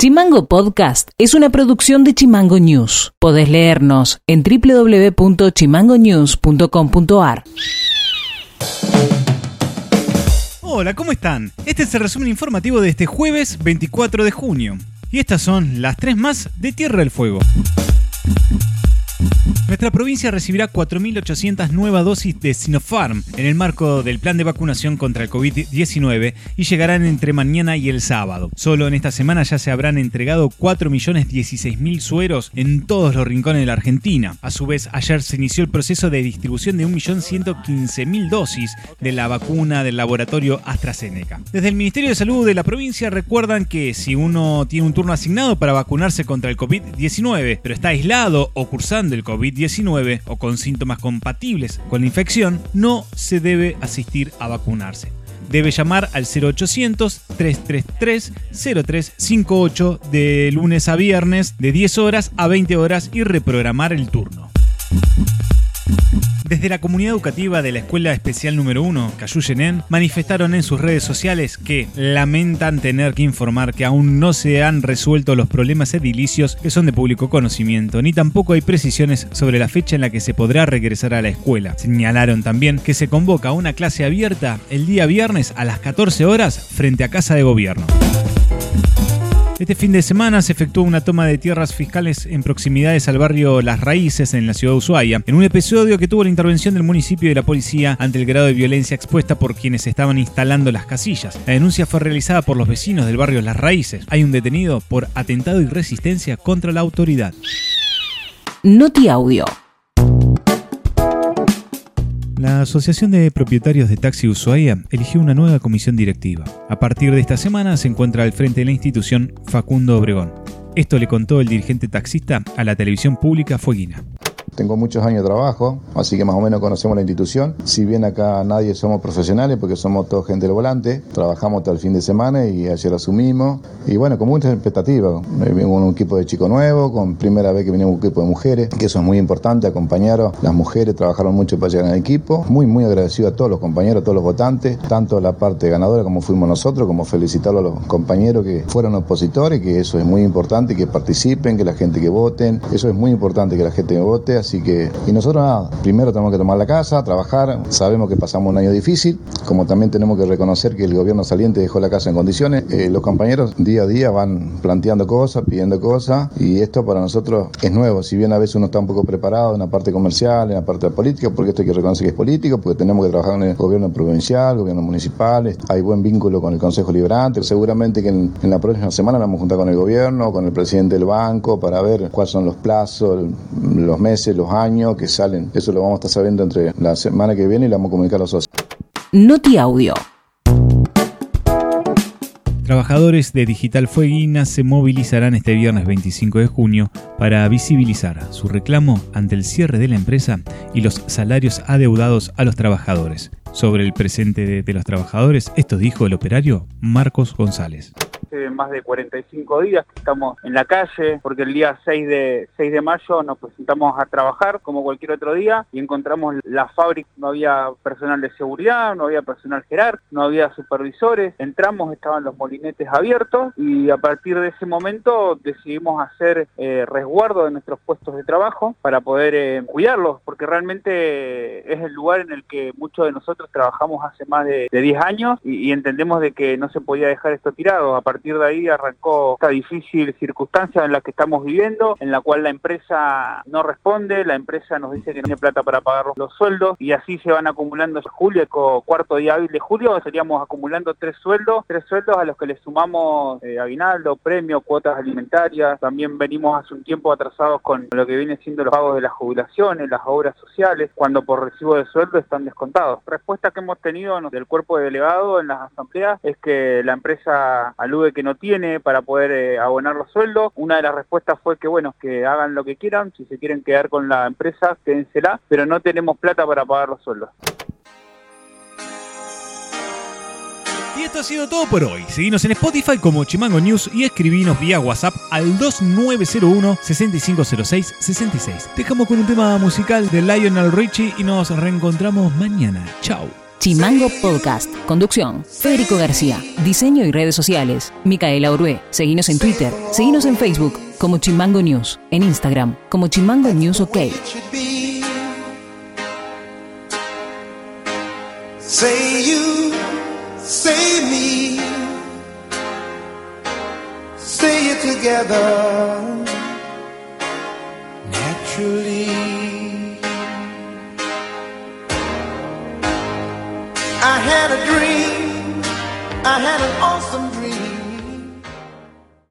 Chimango Podcast es una producción de Chimango News. Podés leernos en www.chimangonews.com.ar. Hola, ¿cómo están? Este es el resumen informativo de este jueves 24 de junio. Y estas son las tres más de Tierra del Fuego. Nuestra provincia recibirá 4.800 nuevas dosis de Sinopharm en el marco del plan de vacunación contra el COVID-19 y llegarán entre mañana y el sábado. Solo en esta semana ya se habrán entregado 4.016.000 sueros en todos los rincones de la Argentina. A su vez, ayer se inició el proceso de distribución de 1.115.000 dosis de la vacuna del laboratorio AstraZeneca. Desde el Ministerio de Salud de la provincia recuerdan que si uno tiene un turno asignado para vacunarse contra el COVID-19, pero está aislado o cursando el COVID-19, o con síntomas compatibles con la infección, no se debe asistir a vacunarse. Debe llamar al 0800-333-0358 de lunes a viernes de 10 horas a 20 horas y reprogramar el turno. Desde la comunidad educativa de la Escuela Especial número 1, Cayuyenen, manifestaron en sus redes sociales que lamentan tener que informar que aún no se han resuelto los problemas edilicios que son de público conocimiento, ni tampoco hay precisiones sobre la fecha en la que se podrá regresar a la escuela. Señalaron también que se convoca una clase abierta el día viernes a las 14 horas frente a Casa de Gobierno. Este fin de semana se efectuó una toma de tierras fiscales en proximidades al barrio Las Raíces en la ciudad de Ushuaia, en un episodio que tuvo la intervención del municipio y la policía ante el grado de violencia expuesta por quienes estaban instalando las casillas. La denuncia fue realizada por los vecinos del barrio Las Raíces. Hay un detenido por atentado y resistencia contra la autoridad. Noti Audio. La Asociación de Propietarios de Taxi Ushuaia eligió una nueva comisión directiva. A partir de esta semana se encuentra al frente de la institución Facundo Obregón. Esto le contó el dirigente taxista a la televisión pública Fueguina. Tengo muchos años de trabajo, así que más o menos conocemos la institución. Si bien acá nadie somos profesionales, porque somos todos gente del volante, trabajamos todo el fin de semana y ayer asumimos. Y bueno, con muchas expectativas. Venimos un equipo de chico nuevo, con primera vez que viene un equipo de mujeres, que eso es muy importante, acompañaron. Las mujeres trabajaron mucho para llegar al equipo. Muy, muy agradecido a todos los compañeros, a todos los votantes, tanto la parte ganadora como fuimos nosotros, como felicitarlos a los compañeros que fueron opositores, que eso es muy importante, que participen, que la gente que voten. Eso es muy importante que la gente vote Así que, y nosotros nada, primero tenemos que tomar la casa, trabajar, sabemos que pasamos un año difícil, como también tenemos que reconocer que el gobierno saliente dejó la casa en condiciones. Eh, los compañeros día a día van planteando cosas, pidiendo cosas, y esto para nosotros es nuevo, si bien a veces uno está un poco preparado en la parte comercial, en la parte política, porque esto hay que reconocer que es político, porque tenemos que trabajar en el gobierno provincial, gobierno municipal, hay buen vínculo con el Consejo Liberante, seguramente que en, la próxima semana vamos a juntar con el gobierno, con el presidente del banco, para ver cuáles son los plazos, los meses, los años que salen. Eso lo vamos a estar sabiendo entre la semana que viene y lo vamos a comunicar a los socios. Noti Audio. Trabajadores de Digital Fueguina se movilizarán este viernes 25 de junio para visibilizar su reclamo ante el cierre de la empresa y los salarios adeudados a los trabajadores. Sobre el presente de los trabajadores, esto dijo el operario Marcos González hace más de 45 días que estamos en la calle, porque el día 6 de, 6 de mayo nos presentamos a trabajar como cualquier otro día y encontramos la fábrica, no había personal de seguridad, no había personal jerárquico, no había supervisores, entramos, estaban los molinetes abiertos y a partir de ese momento decidimos hacer eh, resguardo de nuestros puestos de trabajo para poder eh, cuidarlos, porque realmente es el lugar en el que muchos de nosotros trabajamos hace más de, 10 años y, entendemos de que no se podía dejar esto tirado. A partir de ahí arrancó esta difícil circunstancia en la que estamos viviendo, en la cual la empresa no responde, la empresa nos dice que no tiene plata para pagar los sueldos y así se van acumulando julio, cuarto día hábil de julio, estaríamos acumulando tres sueldos, tres sueldos a los que le sumamos eh, aguinaldo, premio, cuotas alimentarias, también venimos hace un tiempo atrasados con lo que viene siendo los pagos de las jubilaciones, las obras sociales, cuando por recibo de sueldo están descontados. Respuesta que hemos tenido del cuerpo de delegado en las asambleas es que la empresa alude que no tiene para poder eh, abonar los sueldos. Una de las respuestas fue que, bueno, que hagan lo que quieran, si se quieren quedar con la empresa, quédensela, pero no tenemos plata para pagar los sueldos. Y esto ha sido todo por hoy. Seguimos en Spotify como Chimango News y escribinos vía WhatsApp al 2901-6506-66. Dejamos con un tema musical de Lionel Richie y nos reencontramos mañana. Chao. Chimango Podcast. Conducción. Federico García. Diseño y redes sociales. Micaela Orué. Seguinos en Twitter. Seguinos en Facebook como Chimango News. En Instagram como Chimango News OK. Say you, say me, say it together naturally. I had a dream, I had an